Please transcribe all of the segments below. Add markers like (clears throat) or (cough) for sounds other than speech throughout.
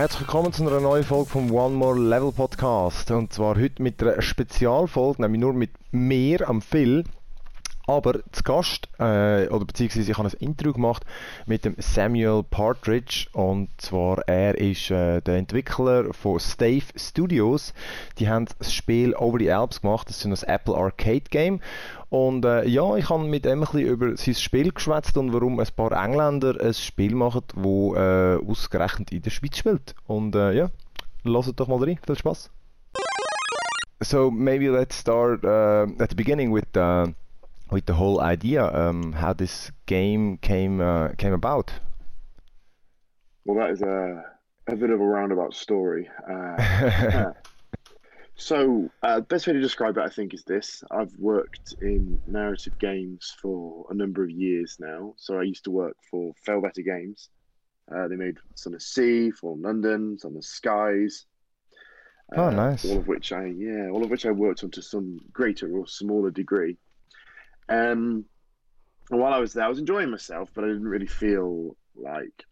Herzlich willkommen zu einer neuen Folge vom One More Level Podcast. Und zwar heute mit einer Spezialfolge, nämlich nur mit mir, am Phil. Aber zu Gast, äh, oder beziehungsweise ich habe ein Intro gemacht mit dem Samuel Partridge. Und zwar, er ist äh, der Entwickler von Stave Studios. Die haben das Spiel Over the Alps gemacht. Das ist ein Apple Arcade Game. Und äh, ja, ich habe mit ihm ein bisschen über sein Spiel geschwätzt und warum ein paar Engländer ein Spiel machen, das äh, ausgerechnet in der Schweiz spielt. Und äh, ja, lasst doch mal rein. Viel Spaß. So maybe let's start uh, at the beginning with uh, with the whole idea, um, how this game came uh, came about. Well, that is a a bit of a roundabout story. Uh, (laughs) so, uh, best way to describe it, I think, is this: I've worked in narrative games for a number of years now. So, I used to work for Failbetter Games. Uh, they made Sunless Sea, Fallen London, Sunless Skies. Oh, nice. All of which I, yeah, all of which I worked on to some greater or smaller degree. Um, and while I was there, I was enjoying myself, but I didn't really feel like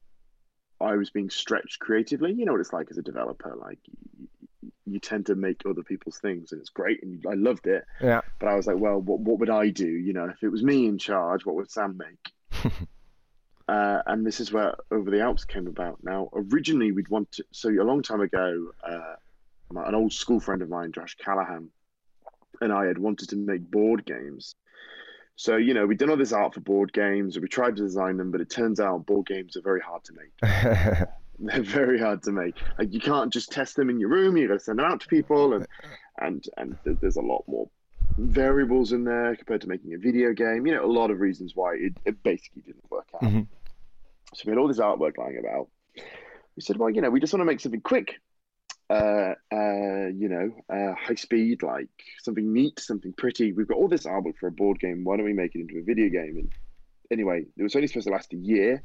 I was being stretched creatively. You know what it's like as a developer. Like you, you tend to make other people's things, and it's great, and I loved it. Yeah. But I was like, well, what what would I do? You know, if it was me in charge, what would Sam make? (laughs) uh, and this is where Over the Alps came about. Now, originally we'd want to. So a long time ago, uh, an old school friend of mine, Josh Callahan, and I had wanted to make board games so, you know, we've done all this art for board games, we tried to design them, but it turns out board games are very hard to make. (laughs) They're very hard to make. Like you can't just test them in your room. You got to send them out to people, and and and there's a lot more variables in there compared to making a video game. You know, a lot of reasons why it, it basically didn't work out. Mm-hmm. So we had all this artwork lying about. We said, well, you know, we just want to make something quick uh, uh, you know, uh, high speed, like something neat, something pretty. We've got all this artwork for a board game. Why don't we make it into a video game? And anyway, it was only supposed to last a year,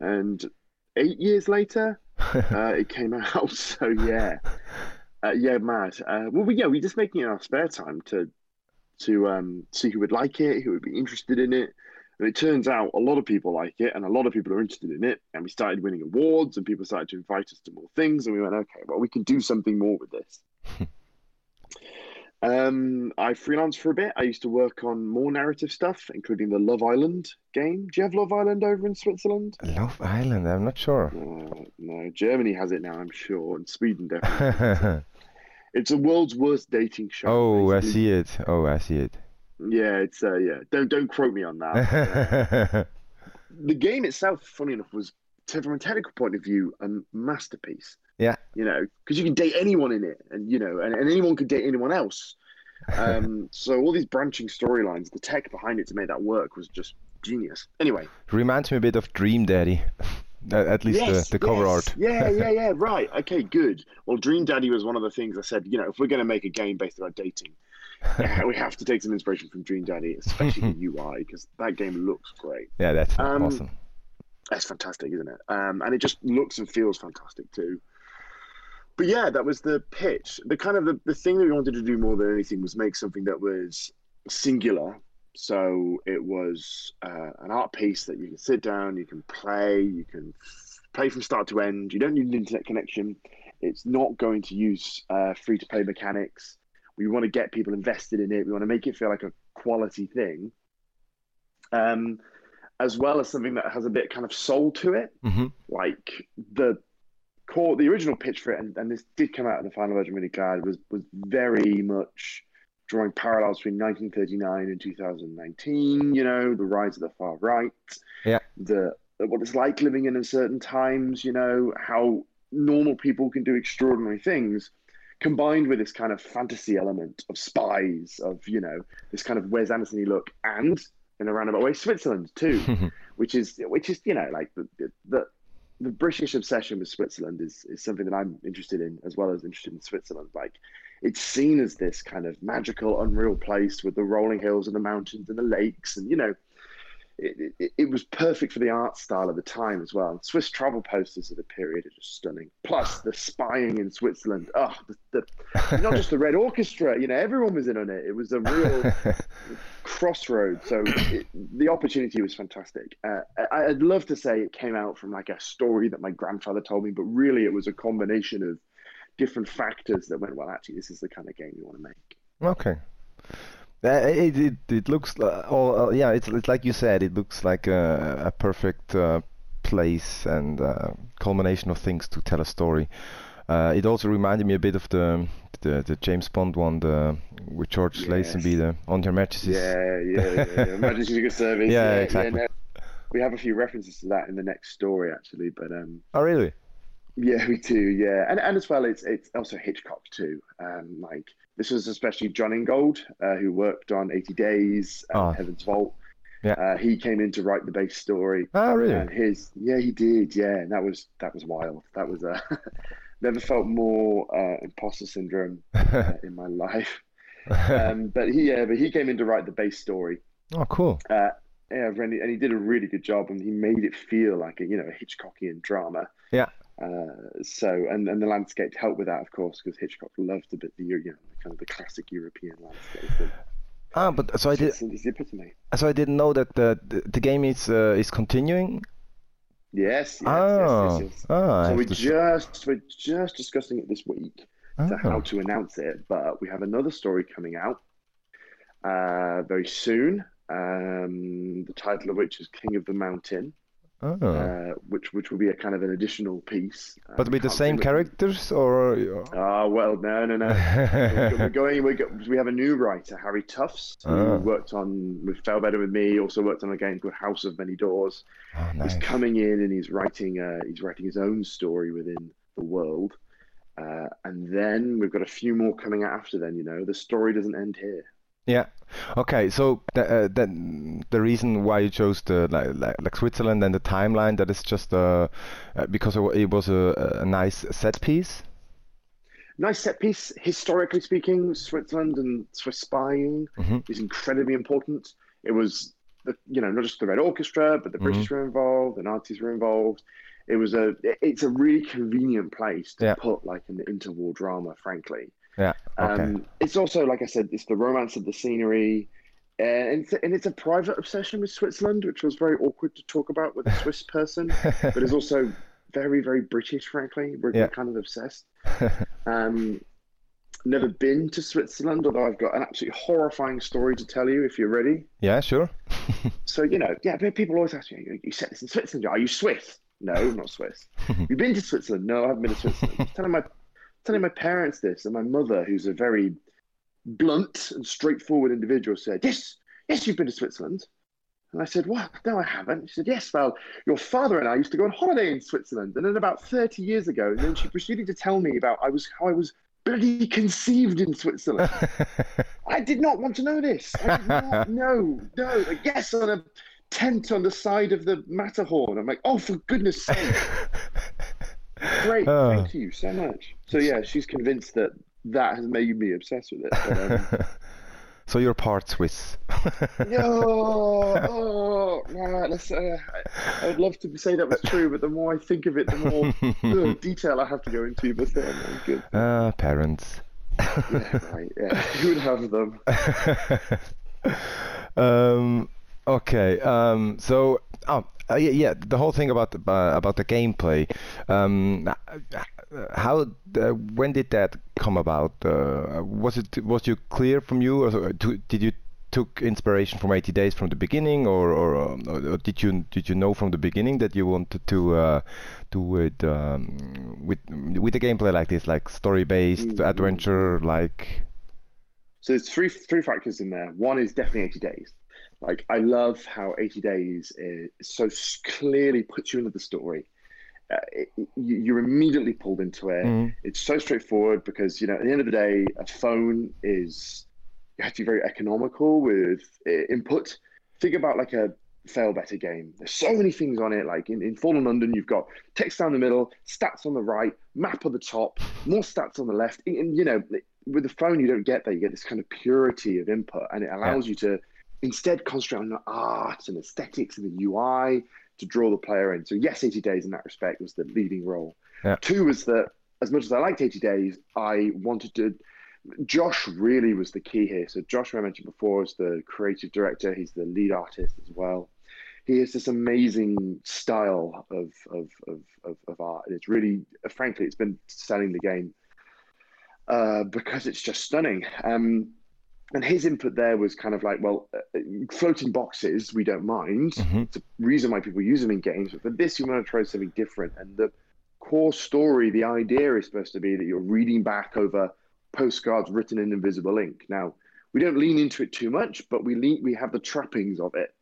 and eight years later, (laughs) uh, it came out. (laughs) So yeah, uh, yeah, mad. Uh, well, we, yeah, we're just making it in our spare time to to um, see who would like it, who would be interested in it. And it turns out a lot of people like it and a lot of people are interested in it. And we started winning awards and people started to invite us to more things. And we went, okay, well, we can do something more with this. (laughs) um, I freelanced for a bit. I used to work on more narrative stuff, including the Love Island game. Do you have Love Island over in Switzerland? Love Island? I'm not sure. Uh, no, Germany has it now, I'm sure, and Sweden definitely. (laughs) it's a world's worst dating show. Oh, basically. I see it. Oh, I see it. Yeah, it's uh, yeah. Don't don't quote me on that. (laughs) the game itself, funny enough, was from a technical point of view a masterpiece. Yeah, you know, because you can date anyone in it, and you know, and, and anyone could date anyone else. (laughs) Um, so all these branching storylines, the tech behind it to make that work was just genius. Anyway, reminds me a bit of Dream Daddy. (laughs) At least yes, the, the cover yes. art. yeah, yeah, yeah. Right. Okay, good. Well, Dream Daddy was one of the things I said. You know, if we're going to make a game based on dating, (laughs) we have to take some inspiration from Dream Daddy, especially the (laughs) UI, because that game looks great. Yeah, that's um, awesome. That's fantastic, isn't it? Um, and it just looks and feels fantastic too. But yeah, that was the pitch. The kind of the, the thing that we wanted to do more than anything was make something that was singular. So it was uh, an art piece that you can sit down, you can play, you can play from start to end. You don't need an internet connection. It's not going to use uh, free to play mechanics. We want to get people invested in it. We want to make it feel like a quality thing, um, as well as something that has a bit kind of soul to it. Mm-hmm. Like the core, the original pitch for it, and, and this did come out in the final version. Really glad was was very much drawing parallels between 1939 and 2019. You know, the rise of the far right. Yeah. The what it's like living in uncertain times. You know how normal people can do extraordinary things combined with this kind of fantasy element of spies, of you know this kind of Wes Anderson look, and in a roundabout oh, way, Switzerland too, (laughs) which is which is you know like the, the the British obsession with Switzerland is is something that I'm interested in as well as interested in Switzerland. Like it's seen as this kind of magical, unreal place with the rolling hills and the mountains and the lakes, and you know it, it, it, was perfect for the art style of the time as well. Swiss travel posters of the period are just stunning. Plus the spying in Switzerland. Oh, the, the, not just the Red Orchestra. You know, everyone was in on it. It was a real (laughs) crossroads. So it, the opportunity was fantastic. Uh, I, I'd love to say it came out from like a story that my grandfather told me, but really it was a combination of different factors that went. Well, actually, this is the kind of game you want to make. Okay. Uh, it, it, it looks uh, oh uh, yeah it's, it's like you said it looks like a, a perfect uh, place and uh, culmination of things to tell a story. Uh, it also reminded me a bit of the the, the James Bond one, the with George yes. Lazenby, the On Her Majesty's. Yeah, yeah, yeah. (laughs) yeah. Majesty's Secret Service. yeah, yeah, exactly. Yeah, no, we have a few references to that in the next story, actually. But um. Oh really? Yeah, we do. Yeah, and and as well, it's it's also Hitchcock too. Um, like this was especially Jon Ingold, uh, who worked on 80 Days, and oh. Heaven's Vault. Yeah. Uh, he came in to write the base story. Oh, really? And his, yeah, he did. Yeah, and that was that was wild. That was a uh, (laughs) never felt more uh, imposter syndrome (laughs) uh, in my life. Um, (laughs) but he, yeah, but he came in to write the base story. Oh, cool. Uh, yeah, and he, and he did a really good job, and he made it feel like a you know a Hitchcockian drama. Yeah. Uh, so and, and the landscape helped with that, of course, because Hitchcock loved a bit the you know kind of the classic European landscape. And ah, but so I did. So I didn't know that the the, the game is uh, is continuing. Yes. yes oh. Yes, yes, yes. oh so we just we're just discussing it this week oh. to how to announce it, but we have another story coming out uh, very soon. Um, the title of which is King of the Mountain. Oh. Uh, which which will be a kind of an additional piece. But with the same characters, or? Ah, uh, well, no, no, no. we're going. We're go, we have a new writer, Harry Tufts, who oh. worked on with Failbetter with Me. Also worked on a game called House of Many Doors. Oh, nice. He's coming in and he's writing. Uh, he's writing his own story within the world. Uh, and then we've got a few more coming out after. Then you know, the story doesn't end here. Yeah. Okay. So the, uh, the, the reason why you chose the like, like, like Switzerland and the timeline that is just uh, uh because it was a, a nice set piece. Nice set piece. Historically speaking, Switzerland and Swiss spying mm-hmm. is incredibly important. It was, the, you know, not just the Red Orchestra, but the mm-hmm. British were involved, the Nazis were involved. It was a. It's a really convenient place to yeah. put like an interwar drama, frankly. Yeah. Okay. Um, it's also, like I said, it's the romance of the scenery. And it's, and it's a private obsession with Switzerland, which was very awkward to talk about with a Swiss (laughs) person, but it's also very, very British, frankly. We're yeah. kind of obsessed. (laughs) um, never been to Switzerland, although I've got an absolutely horrifying story to tell you if you're ready. Yeah, sure. (laughs) so, you know, yeah, people always ask me, you set this in Switzerland. Are you Swiss? No, I'm not Swiss. You've been to Switzerland? No, I haven't been to Switzerland. telling my telling my parents this, and my mother, who's a very blunt and straightforward individual, said, "Yes, yes, you've been to Switzerland." And I said, "What? No, I haven't." She said, "Yes, well, your father and I used to go on holiday in Switzerland, and then about thirty years ago." And then she proceeded to tell me about I was how I was bloody conceived in Switzerland. (laughs) I did not want to know this. I did not (laughs) know. No, like, yes, on a tent on the side of the Matterhorn. I'm like, oh, for goodness sake. (laughs) Great, oh. thank you so much. So yeah, she's convinced that that has made me obsessed with it. But, um... (laughs) so you're part Swiss. no, oh, right, let's, uh, I, would love to say that was true, but the more I think of it, the more (laughs) uh, detail I have to go into. But uh, no, good. Ah, uh, parents. yeah, right. Yeah, (laughs) who would have them? um, okay. Um, so, oh, uh, yeah, yeah, the whole thing about the, uh, about the gameplay. Um, how uh, when did that come about? Uh, was it was you clear from you, or did you took inspiration from 80 Days from the beginning, or or, or did you did you know from the beginning that you wanted to uh, do it um, with with a gameplay like this, like story based mm -hmm. adventure, like? So there's three three factors in there. One is definitely 80 Days. Like I love how 80 Days is so clearly puts you into the story. Uh, it, you, are immediately pulled into it. Mm. It's so straightforward because you know at the end of the day, a phone is you have to be very economical with input. Think about like a Failbetter game. There's so many things on it. Like in, in Fallen London, you've got text down the middle, stats on the right, map on the top, more stats on the left. And, you know, with the phone, you don't get that. You get this kind of purity of input, and it allows yeah. you to instead concentrate on the art and aesthetics and the UI to draw the player in. So yes, 80 Days in that respect was the leading role. Yeah. Two was that as much as I liked 80 Days, I wanted to. Josh really was the key here. So Josh, who I mentioned before, is the creative director. He's the lead artist as well. He has this amazing style of of, of, of, of art, and it's really, frankly, it's been selling the game uh, because it's just stunning. Um, and his input there was kind of like, well, uh, floating boxes we don't mind. Mhm. It's a reason why people use them in games, but for this you want to try something different. And the core story, the idea is supposed to be that you're reading back over postcards written in invisible ink. Now we don't lean into it too much, but we lean, we have the trappings of it.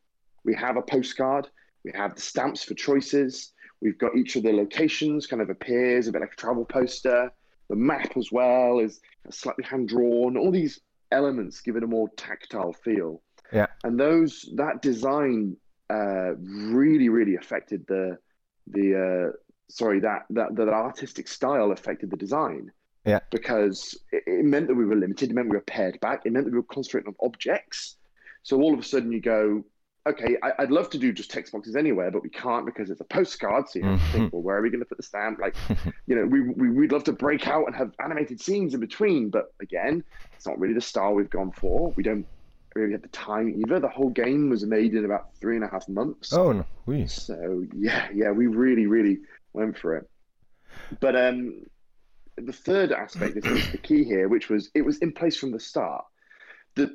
We have a postcard, we have the stamps for choices. We've got each of the locations kind of appears a bit like a travel poster. The map as well is slightly hand drawn. All these elements give it a more tactile feel. Yeah. And those that design uh, really really affected the the uh, sorry that that that artistic style affected the design. Yeah. Because it, it meant that we were limited. It meant we were pared back. It meant that we were concentrating on objects. So all of a sudden you go, okay, I, I'd love to do just text boxes anywhere, but we can't because it's a postcard. So you have to think, well, where are we going to put the stamp? Like, (laughs) you know, we, we we'd love to break out and have animated scenes in between, but again, it's not really the style we've gone for. We don't really have the time either. The whole game was made in about three and a half months. Oh no, oui. So yeah, yeah, we really, really went for it. But um, the third aspect is, is the key here, which was it was in place from the start. That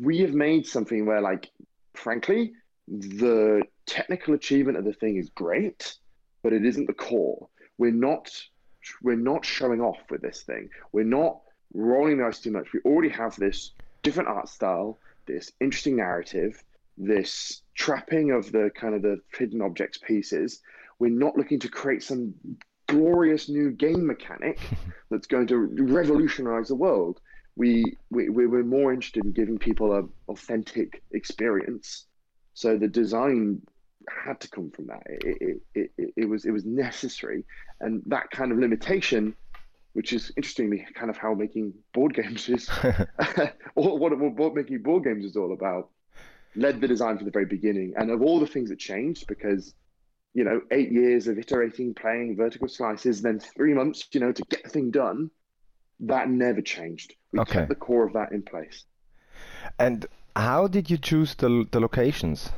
we have made something where, like, frankly, the technical achievement of the thing is great, but it isn't the core. We're not we're not showing off with this thing. We're not rolling the dice too much. We already have this different art style, this interesting narrative, this trapping of the kind of the hidden objects pieces. We're not looking to create some glorious new game mechanic (laughs) that's going to revolutionize the world. We, we we we're more interested in giving people a authentic experience. So the design had to come from that. It, it, it, it, was it was necessary, and that kind of limitation, which is interestingly kind of how making board games is, (laughs) (laughs) or what, what board, making board games is all about, led the design from the very beginning. And of all the things that changed, because you know, eight years of iterating, playing vertical slices, then three months, you know, to get the thing done, that never changed. We Okay. kept the core of that in place. And how did you choose the the locations?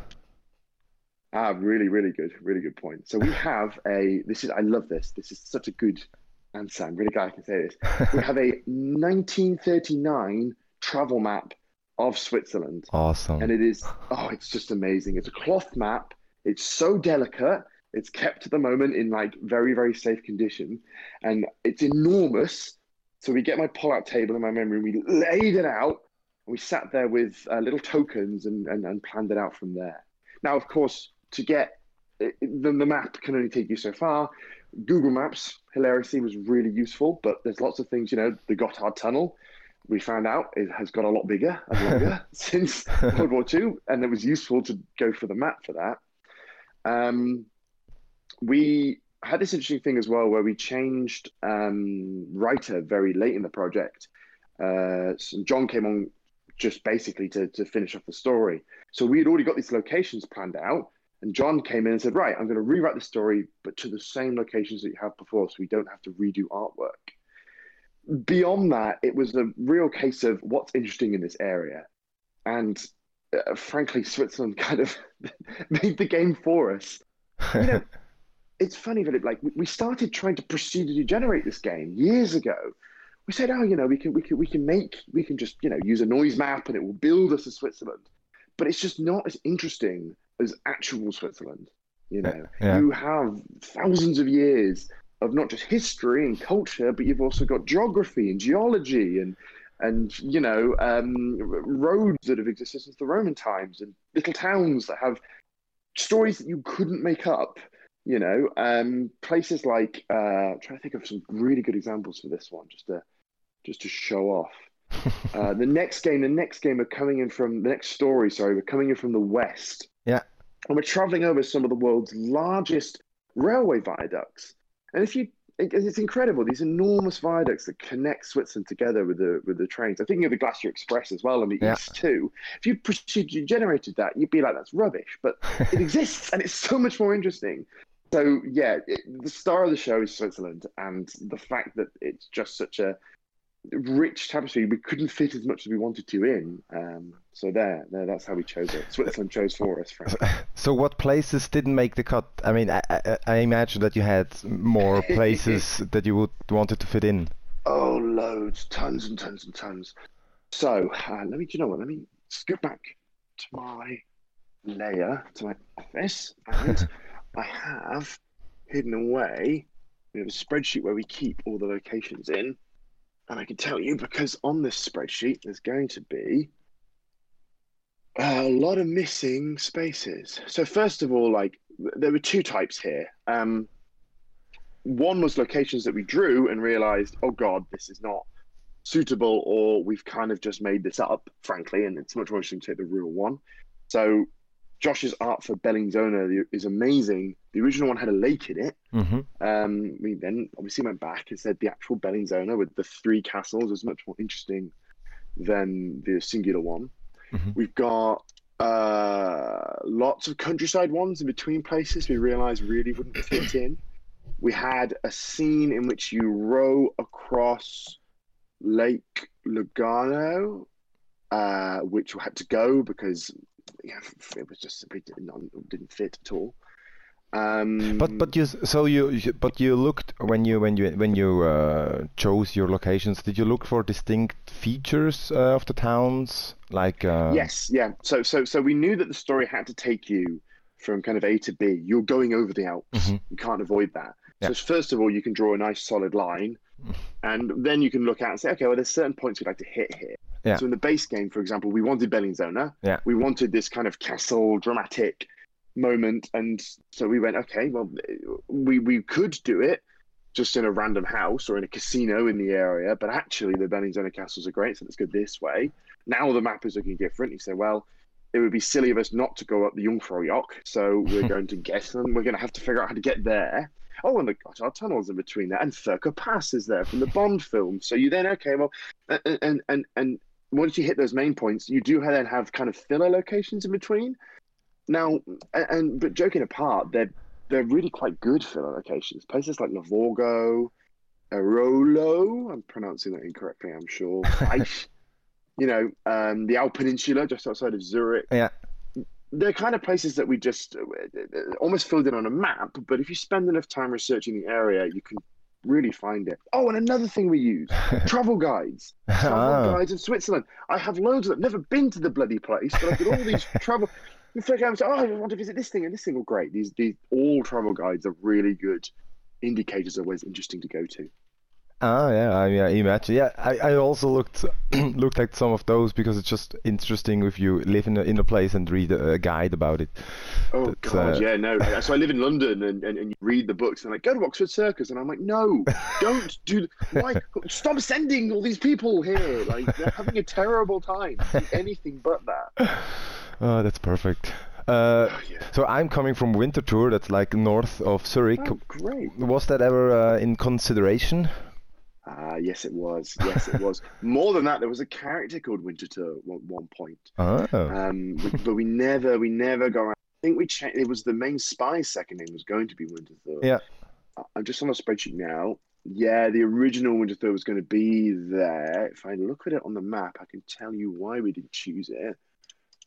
Ah, really, really good, really good point. So we (laughs) have a. This is. I love this. This is such a good answer. I'm really glad I can say this. We have a (laughs) 1939 travel map of Switzerland, Awesome. and it is. Oh, it's just amazing. It's a cloth map. It's so delicate. It's kept at the moment in like very, very safe condition, and it's enormous. So we get my pull-out table in my memory. and We laid it out. And we sat there with uh, little tokens and, and and planned it out from there. Now, of course, to get the, the map can only take you so far. Google Maps, hilariously, was really useful, but there's lots of things, you know, the Gotthard Tunnel, we found out it has got a lot bigger and longer (laughs) (laughs) since World War II, and it was useful to go for the map for that. Um, we had this interesting thing as well where we changed um, writer very late in the project. Uh, so Jon came on just basically to, to finish off the story. So we had already got these locations planned out, and Jon came in and said, Right, I'm going to rewrite the story, but to the same locations that you have before, so we don't have to redo artwork. Beyond that, it was a real case of what's interesting in this area. And uh, frankly, Switzerland (laughs) kind of (laughs) made the game for us. You know, (laughs) it's funny that it, like we- we started trying to procedurally generate this game years ago. We said, oh, you know, we can we can we can make we can just you know use a noise map and it will build us a Switzerland, but it's just not as interesting as actual Switzerland. You know, Yeah. you have thousands of years of not just history and culture, but you've also got geography and geology and and you know um, roads that have existed since the Roman times and little towns that have stories that you couldn't make up. You know, um, places like uh, I'm trying to think of some really good examples for this one, just to just to show off. (laughs) Uh, the next game, the next game are coming in from the next story. Sorry, we're coming in from the west. Yeah. and we're traveling over some of the world's largest railway viaducts. And if you it, it's incredible. These enormous viaducts that connect Switzerland together with the with the trains. I'm thinking of the Glacier Express as well on the Yeah. east too. If you procedure generated that, you'd be like, that's rubbish, but it (laughs) exists and it's so much more interesting. So yeah, it, the star of the show is Switzerland, and the fact that it's just such a rich tapestry, we couldn't fit as much as we wanted to in. Um, so there, there, that's how we chose it. Switzerland chose for us, Frank. (laughs) So what places didn't make the cut? I mean, I, I, I imagine that you had more (laughs) places that you would wanted to fit in. Oh, loads, tons and tons and tons. So uh, let me, do you know what? Let me scoot back to my layer, to my office, and (laughs) I have hidden away. We have a spreadsheet where we keep all the locations in, and I can tell you because on this spreadsheet there's going to be a lot of missing spaces. So first of all, like there were two types here. Um, one was locations that we drew and realized, oh God, this is not suitable, or we've kind of just made this up, frankly, and it's much more interesting to take the real one. So Josh's art for Bellinzona is amazing. The original one had a lake in it. hmm Um, we then obviously went back and said the actual Bellinzona with the three castles is much more interesting than the singular one. Mhm. We've got uh, lots of countryside ones in between places we realized really wouldn't fit in. We had a scene in which you row across Lake Lugano, uh, which we had to go because yeah, (laughs) it was just simply didn't, didn't fit at all. Um, But but you so you but you looked when you when you when you uh, chose your locations. Did you look for distinct features uh, of the towns like? Uh, Yes, yeah. So so so we knew that the story had to take you from kind of A to B. You're going over the Alps. Mhm. You can't avoid that. Yeah. So first of all, you can draw a nice solid line, and then you can look at and say, okay, well, there's certain points we'd like to hit here. Yeah. So in the base game, for example, we wanted Bellinzona. Yeah. We wanted this kind of castle dramatic moment, and so we went, okay, well, we we could do it just in a random house or in a casino in the area, but actually the Bellinzona castles are great, so let's go this way. Now the map is looking different. You say, well, it would be silly of us not to go up the Jungfraujoch, so we're (laughs) going to get them. We're going to have to figure out how to get there. Oh, and the Gotthard tunnels in between there, and Furka Pass is there from the Bond film. So you then okay, well, and and, and once you hit those main points, you do then have kind of filler locations in between. Now, and, but joking apart, they're they're really quite good filler locations. Places like Lavorgo, Arolo, I'm pronouncing that incorrectly, I'm sure. (laughs) Reich, you know, um, the Alp Peninsula just outside of Zurich. Yeah. They're kind of places that we just uh, almost filled in on a map, but if you spend enough time researching the area, you can really find it. Oh, and another thing we use (laughs) travel guides. Travel Ah. guides in Switzerland. I have loads of them. Never been to the bloody place, but I've got all these (laughs) travel. You figure out, oh, I want to visit this thing and this thing. Well, great. These these all travel guides are really good indicators of where's interesting to go to. Ah, yeah, I, yeah, imagine. Yeah, I, I also looked (clears throat) looked at some of those because it's just interesting if you live in a, in a place and read a, a guide about it. Oh God, uh, yeah, no. (laughs) So I live in London, and, and, and you read the books, and like go to Oxford Circus, and I'm like, no, don't do. (laughs) Why? Stop sending all these people here. Like they're having a terrible time. Anything but that. (sighs) Oh, that's perfect. Uh, Oh, (sighs) yeah. so I'm coming from Winterthur, that's like north of Zurich. Oh, great. Was that ever uh, in consideration? Ah, yes, it was. Yes, it was. (laughs) More than that, there was a character called Winterthur at one, one point. Oh, Um, we- but we never, we never got. around- I think we changed. It was the main spy's second name was going to be Winterthur. Yeah. I'm just on a spreadsheet now. Yeah, the original Winterthur was going to be there. If I look at it on the map, I can tell you why we didn't choose it.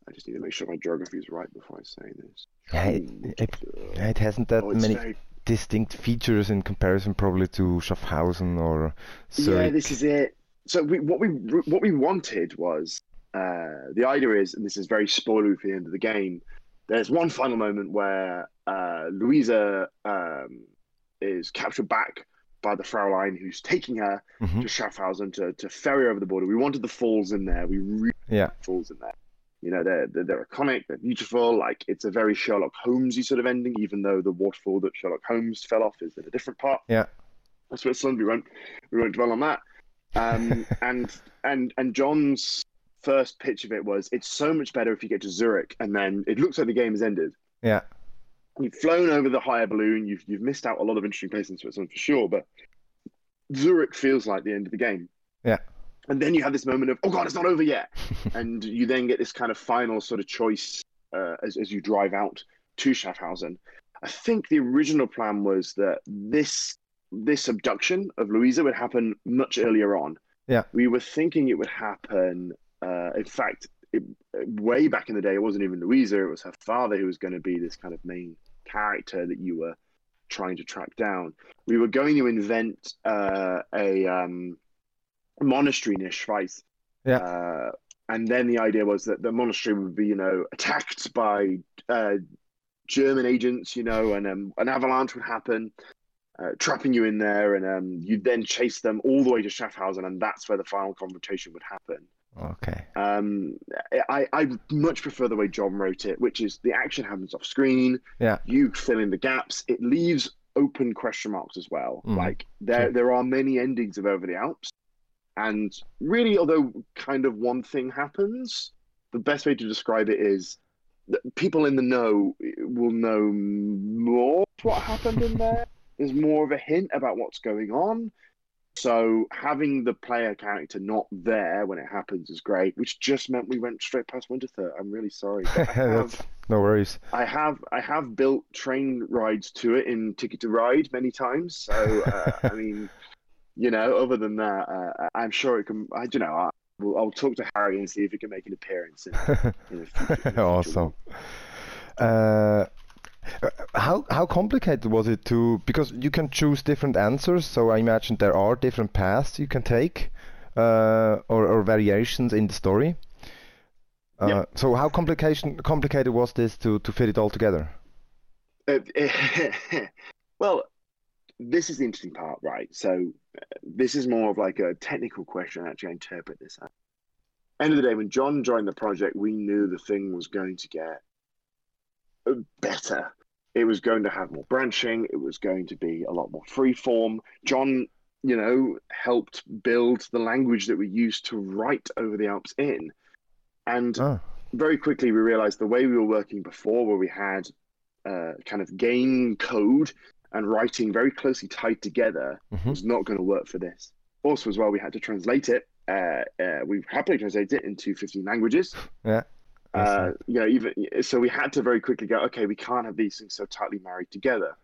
I just need to make sure my geography is right before I say this. Yeah, it- Winterthur. it hasn't that Oh, many very distinct features in comparison probably to Schaffhausen or Yeah, this is it. So we, what we what we wanted was uh, the idea is, and this is very spoilery for the end of the game. There's one final moment where uh, Louisa um, is captured back by the Fraulein, who's taking her Mhm. to Schaffhausen to, to ferry over the border. We wanted the falls in there. We really Yeah. falls in there. You know, they're, they're they're iconic. They're beautiful. Like it's a very Sherlock Holmesy sort of ending, even though the waterfall that Sherlock Holmes fell off is in a different part. Yeah. of Switzerland. We won't we won't dwell on that. Um, (laughs) and and and Jon's first pitch of it was it's so much better if you get to Zurich and then it looks like the game has ended. Yeah. you've flown over the higher balloon. You've you've missed out a lot of interesting places in Switzerland for sure, but Zurich feels like the end of the game. Yeah. And then you have this moment of, oh god, it's not over yet, (laughs) and you then get this kind of final sort of choice uh, as as you drive out to Schaffhausen. I think the original plan was that this this abduction of Louisa would happen much earlier on. Yeah. We were thinking it would happen. Uh, in fact, it, way back in the day, it wasn't even Louisa; it was her father who was going to be this kind of main character that you were trying to track down. We were going to invent uh, a um, monastery near Schwyz. Yeah. Uh, and then the idea was that the monastery would be, you know, attacked by uh, German agents, you know, and um, an avalanche would happen, uh, trapping you in there, and um, you'd then chase them all the way to Schaffhausen, and that's where the final confrontation would happen. Okay. Um, I, I much prefer the way Jon wrote it, which is the action happens off screen. Yeah. You fill in the gaps. It leaves open question marks as well. Mm. Like there, Sure. there are many endings of Over the Alps, and really, although kind of one thing happens, the best way to describe it is that people in the know will know more what happened in there. (laughs) There's more of a hint about what's going on. So having the player character not there when it happens is great, which just meant we went straight past Winterthur. I'm really sorry. (laughs) Have, no worries. I have, I have built train rides to it in Ticket to Ride many times. So uh, I mean, you know, other than that, uh, I'm sure it can. I don't know. I, will I'll talk to Harry and see if he can make an appearance. In, (laughs) in future, (laughs) in awesome. Uh, how how complicated was it to because you can choose different answers, so I imagine there are different paths you can take, uh, or, or variations in the story. Uh, Yep. So how complication complicated was this to, to fit it all together? Uh, (laughs) well, this is the interesting part, right? So, uh, this is more of like a technical question. Actually, I interpret this. As. End of the day, when Jon joined the project, we knew the thing was going to get better. It was going to have more branching. It was going to be a lot more free form. Jon, you know, helped build the language that we used to write over the Alps in, and Ah, very quickly we realized the way we were working before, where we had uh, kind of game code and writing very closely tied together, mhm. was not going to work for this. Also, as well, we had to translate it. Uh, uh, we happily translated it into 15 languages. (laughs) Yeah. Uh, you know, even so, we had to very quickly go. Okay, we can't have these things so tightly married together.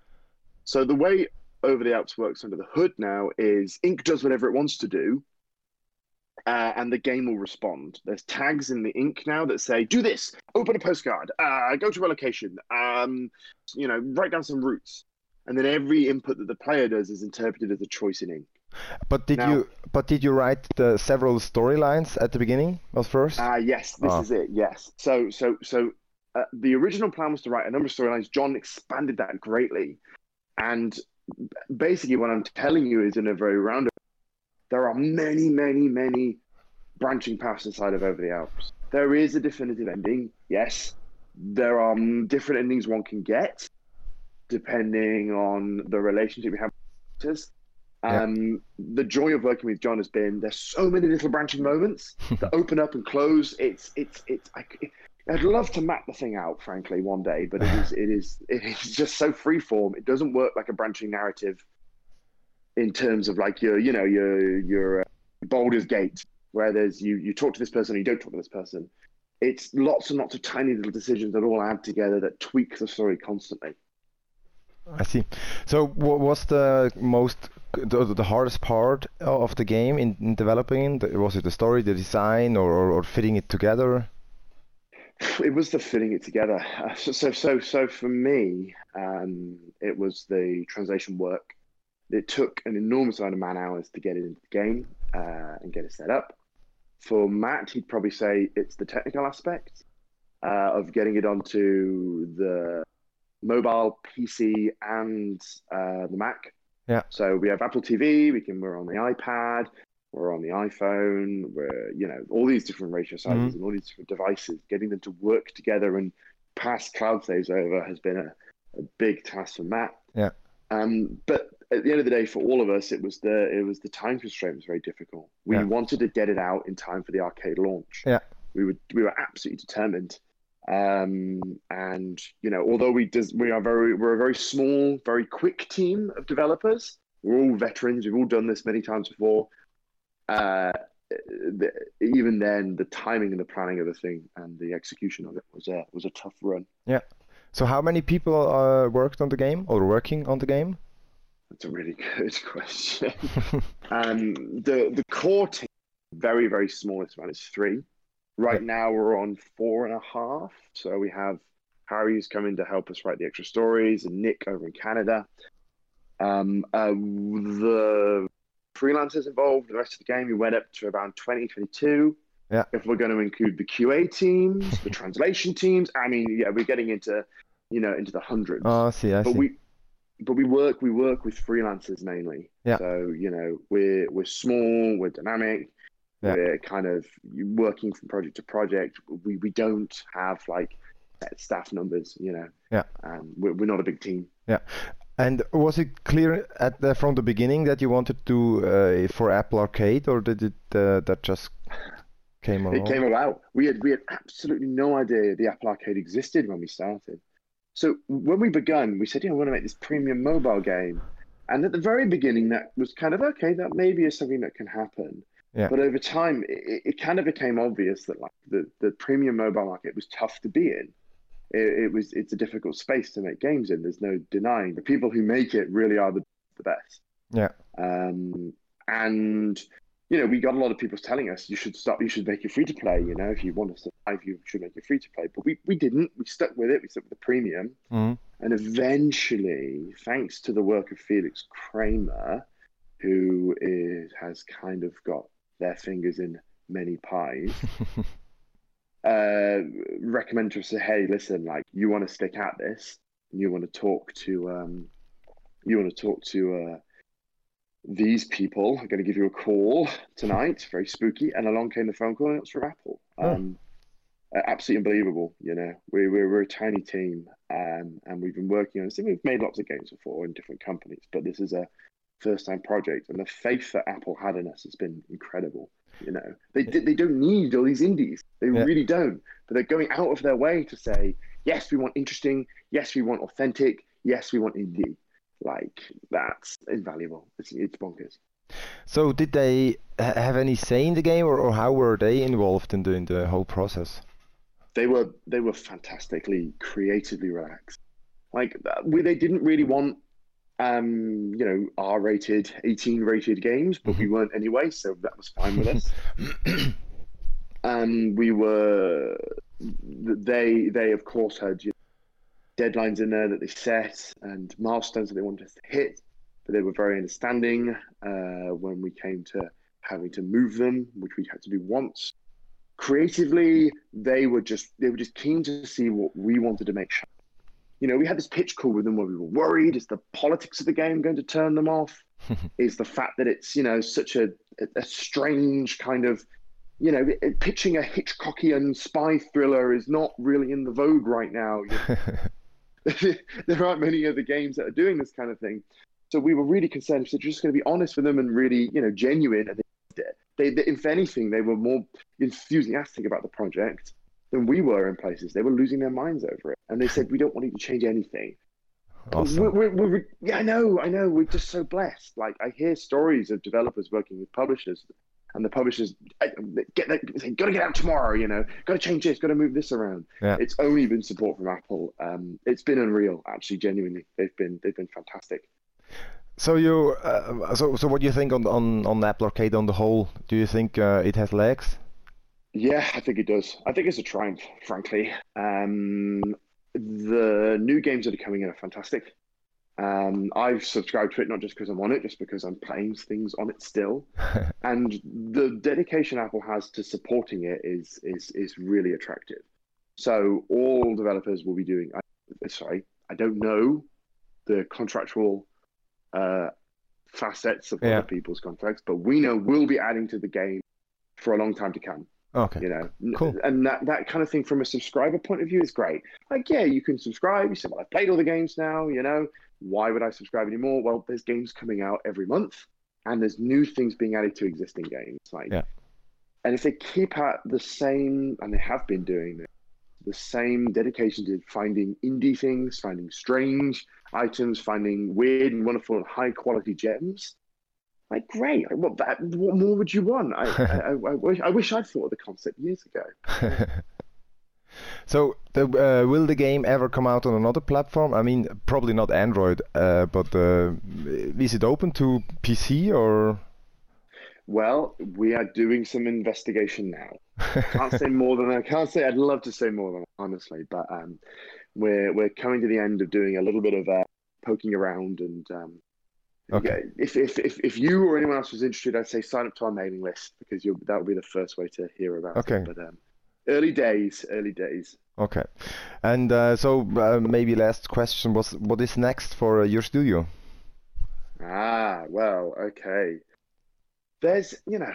So the way Over the Alps works under the hood now is Ink does whatever it wants to do, uh, and the game will respond. There's tags in the ink now that say, "Do this, open a postcard, uh, go to a location, um, you know, write down some routes," and then every input that the player does is interpreted as a choice in ink. But did Now- you but did you write the several storylines at the beginning? Was first? Ah, yes, this Ah. is it. Yes. So, so, so, uh, the original plan was to write a number of storylines. Jon expanded that greatly, and basically, what I'm telling you is in a very roundabout. There are many, many, many branching paths inside of Over the Alps. There is a definitive ending. Yes, there are different endings one can get, depending on the relationship we have. with characters. Yeah. Um, the joy of working with Jon has been there's so many little branching moments (laughs) that open up and close. It's it's it's. I, I'd love to map the thing out, frankly, one day, but it is (laughs) it is it is just so freeform. It doesn't work like a branching narrative in terms of like your you know your your uh, Baldur's Gate, where there's you you talk to this person, and you don't talk to this person. It's lots and lots of tiny little decisions that all add together that tweak the story constantly. I see. So, what was the most the, the hardest part of the game in, in developing? Was it the story, the design, or, or, or fitting it together? It was the fitting it together. Uh, so, so, so, so for me, um, it was the translation work. It took an enormous amount of man hours to get it into the game uh, and get it set up. For Matt, he'd probably say it's the technical aspect uh, of getting it onto the mobile PC and uh, the Mac. Yeah. So we have Apple TV. We can. We're on the iPad. We're on the iPhone. We're you know all these different ratio sizes and all these different devices. Getting them to work together and pass cloud saves over has been a, a big task for Matt. Yeah. Um, but at the end of the day, for all of us, it was the it was the time constraint was very difficult. We Yeah. wanted to get it out in time for the arcade launch. Yeah. We were we were absolutely determined. Um, and you know, although we does, we are very we're a very small, very quick team of developers. We're all veterans. We've all done this many times before. Uh, the, even then, the timing and the planning of the thing and the execution of it was a was a tough run. Yeah. So how many people uh, worked on the game or working on the game? That's a really (laughs) good question. (laughs) um, the the core team, very very small. It's around it's three. Right now we're on four and a half. So we have Harry who's coming to help us write the extra stories, and Nick over in Canada. Um, uh, the freelancers involved, the rest of the game, we went up to around 20, 22. Yeah. If we're going to include the QA teams, the (laughs) translation teams, I mean, yeah, we're getting into, you know, into the hundreds. Oh, I see, I but see. we, but we work, we work with freelancers mainly. Yeah. So you know, we're we're small, we're dynamic, Yeah. we're kind of working from project to project. We we don't have like staff numbers, you know. Yeah. Um, we're, we're not a big team. Yeah. And was it clear at the, from the beginning that you wanted to uh, for Apple Arcade, or did it uh, that just came along? It came about. We had we had absolutely no idea the Apple Arcade existed when we started. So when we began, we said, "Yeah, we want to make this premium mobile game." And at the very beginning, that was kind of okay. That maybe is something that can happen. Yeah. But over time, it, it kind of became obvious that like the, the premium mobile market was tough to be in. It, it was it's a difficult space to make games in. There's no denying the people who make it really are the the best. Yeah. Um, and you know, we got a lot of people telling us you should stop, you should make it free to play. You know, if you want to survive, you should make it free to play. But we, we didn't. We stuck with it. We stuck with the premium. Mhm. And eventually, thanks to the work of Felix Kramer, who is has kind of got their fingers in many pies, (laughs) uh, recommend to us, say, hey, listen, like you want to stick at this, you want to talk to, um, you want to talk to uh, these people. I'm going to give you a call tonight, very spooky. And along came the phone call, and it was from Apple. Oh. Um, uh, absolutely unbelievable. You know, we, we, we're a tiny team, um, and we've been working on this. We've made lots of games before in different companies, but this is a first time project, and the faith that Apple had in us has been incredible. You know, they did, they don't need all these indies. They Yeah. really don't. But they're going out of their way to say, yes, we want interesting. Yes, we want authentic. Yes, we want indie. Like that's invaluable. It's, it's bonkers. So did they have any say in the game, or, or how were they involved in the in the whole process? They were they were fantastically creatively relaxed. Like uh, we, they didn't really want um, you know, R-rated, 18-rated games, but we weren't anyway, so that was fine with us. and (laughs) we were they they of course had you know, deadlines in there that they set and milestones that they wanted us to hit but they were very understanding uh, when we came to having to move them which we had to do once creatively they were just they were just keen to see what we wanted to make sure you know we had this pitch call with them where we were worried is the politics of the game going to turn them off? (laughs) Is the fact that it's you know such a, a strange kind of you know pitching a hitchcockian spy thriller is not really in the vogue right now. (laughs) (laughs) There aren't many other games that are doing this kind of thing. So we were really concerned. So just going to be honest with them and really you know genuine. And they, they if anything they were more enthusiastic about the project than we were in places they were losing their minds over it and they said we don't want you to change anything awesome. we're, we're, we're, yeah, I know, I know. We're just so blessed. Like I hear stories of developers working with publishers, and the publishers get they say, "Got to get out tomorrow," you know, "Got to change this, got to move this around." Yeah. It's only been support from Apple. Um, it's been unreal, actually. Genuinely, they've been they've been fantastic. So you, uh, so so what do you think on on on Apple Arcade on the whole? Do you think uh, it has legs? Yeah, I think it does. I think it's a triumph, frankly. Um, the new games that are coming in are fantastic. Um, I've subscribed to it not just because I'm on it, just because I'm playing things on it still. (laughs) and the dedication Apple has to supporting it is is is really attractive. So all developers will be doing. I, sorry, I don't know the contractual uh, facets of Yeah. other people's contracts, but we know we'll be adding to the game for a long time to come Okay. you know Cool. and that that kind of thing from a subscriber point of view is great like yeah you can subscribe you say well i've played all the games now you know why would i subscribe anymore well there's games coming out every month and there's new things being added to existing games like Yeah. and if they keep at the same and they have been doing this the same dedication to finding indie things, finding strange items, finding weird and wonderful and high quality gems. Like great, what, what more would you want? I, I, I, I, wish I wish I'd thought of the concept years ago. (laughs) so, the, uh, will the game ever come out on another platform? I mean, probably not Android, uh, but uh, is it open to PC or? Well, we are doing some investigation now. can't say more than I can't say. I'd love to say more than honestly, but um, we're we're coming to the end of doing a little bit of uh, poking around and um, okay. if, if if if you or anyone else was interested, I'd say sign up to our mailing list because that would be the first way to hear about okay. it. But um, early days, early days. Okay, and uh, so uh, maybe last question was what is next for uh, your studio? Ah, well, okay there's you know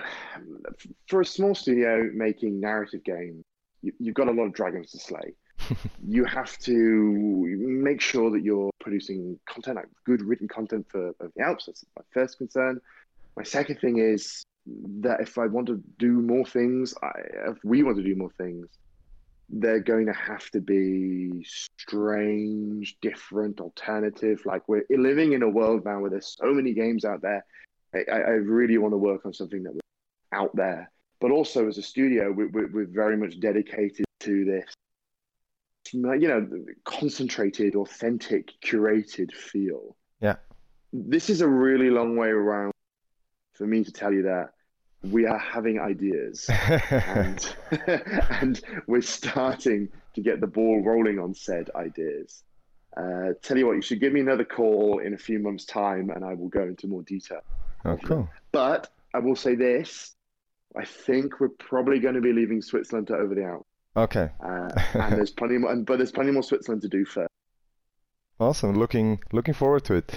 for a small studio making narrative games you, have got a lot of dragons to slay (laughs) you have to make sure that you're producing content like good written content for, for the alps. That's my first concern. My second thing is that if i want to do more things I, if we want to do more things they're going to have to be strange different alternative. Like we're living in a world now where there's so many games out there. I, I really want to work on something that was out there. But also as a studio, we, we, we're very much dedicated to this, you know, concentrated, authentic, curated feel. Yeah. This is a really long way around for me to tell you that we are having ideas (laughs) and, (laughs) and we're starting to get the ball rolling on said ideas. Uh, tell you what, you should give me another call in a few months' time and I will go into more detail. Oh, cool. But I will say this: I think we're probably going to be leaving Switzerland to over the Alps. Okay. Uh, and there's (laughs) plenty more, but there's plenty more Switzerland to do first. Awesome. Looking looking forward to it.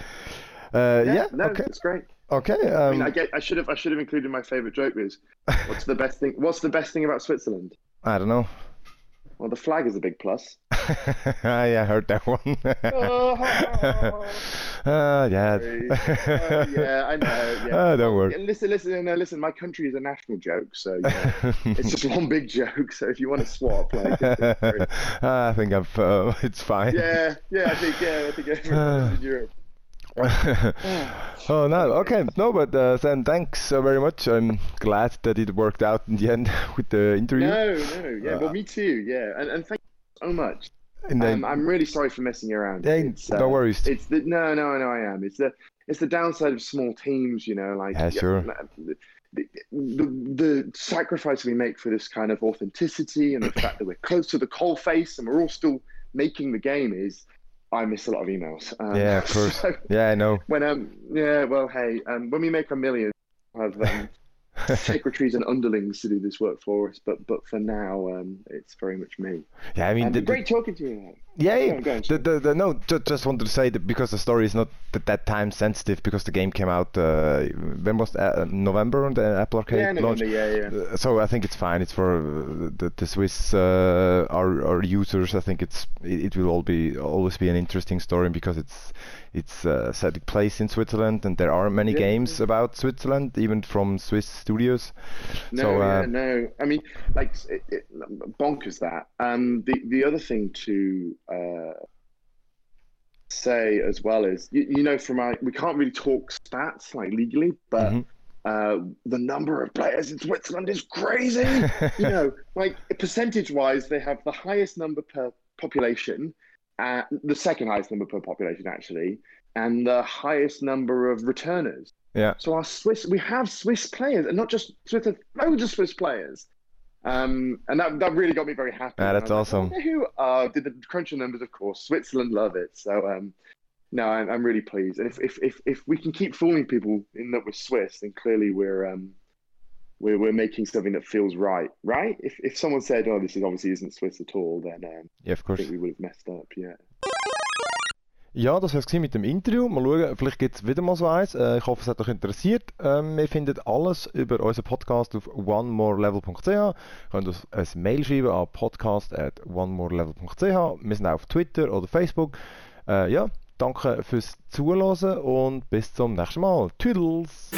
Uh, yeah, yeah. No, okay. it's great. Okay. Um... I mean, I um, get. I should have. I should have included my favorite joke. Is (laughs) what's the best thing? What's the best thing about Switzerland? I don't know. Well, the flag is a big plus. (laughs) yeah, I heard that one. (laughs) (laughs) oh, uh, yeah. uh, yeah, I know. Yeah. Uh, don't worry. Listen, listen, no, listen. My country is a national joke, so you know, it's just one big joke. So if you want to swap, like, I think I've, uh, it's fine. Yeah, yeah, I think, yeah, I think (sighs) everyone's in Europe. (laughs) oh no, okay, no, but uh, then thanks uh, very much. I'm glad that it worked out in the end (laughs) with the interview. No, no, yeah, well, me too, yeah, and, and thank you so much. And then, um, I'm really sorry for messing around. Yeah, it's, no uh, worries. It's the no, no, no, I am. It's the it's the downside of small teams, you know, like yeah, sure. The, the, the, sacrifice we make for this kind of authenticity and the (coughs) fact that we're close to the coal face and we're all still making the game is I miss a lot of emails. Um, yeah, of course. (laughs) So yeah, I know. When um, yeah, well, hey, um, when we make a million, I've um, (laughs) secretaries and underlings to do this work for us. But but for now, um, it's very much me. Yeah, I mean, the, great talking to you. Yeah, yeah. the, the, the, no, just, just wanted to say that because the story is not that, that time sensitive because the game came out uh, when was uh, November the Apple Arcade yeah, launch. Yeah, yeah. Uh, so I think it's fine. It's for the, the Swiss uh, our, our users. I think it's it, it, will all be always be an interesting story because it's it's uh, set place in Switzerland and there are many yeah, games about Switzerland even from Swiss studios. No, so, yeah, uh, no. I mean, like it, it, bonkers that. Um, the the other thing to uh, say as well is you, you know from our we can't really talk stats like legally, but mm-hmm. uh, the number of players in Switzerland is crazy. (laughs) you know, like percentage wise, they have the highest number per population, uh, the second highest number per population actually, and the highest number of returners. Yeah. So our Swiss, we have Swiss players, and not just Swiss, loads of Swiss players. Um, and that, that really got me very happy. Yeah, that's awesome. Like, who uh, did the cruncher numbers? Of course, Switzerland love it. So um, no, I'm, I'm really pleased. And if, if if if we can keep fooling people in that we're Swiss, then clearly we're um we're we're making something that feels right, right? If if someone said, "Oh, this is obviously isn't Swiss at all," then um, yeah, of course, we would have messed up. Yeah. Ja, das war es mit dem Interview. Mal schauen, vielleicht gibt es wieder mal so eins. Äh, ich hoffe, es hat euch interessiert. Ähm, ihr findet alles über unseren Podcast auf onemorelevel.ch. Ihr könnt uns ein Mail schreiben an podcast at onemorelevel.ch. Wir sind auch auf Twitter oder Facebook. Äh, ja, danke fürs Zuhören und bis zum nächsten Mal. Tüdels!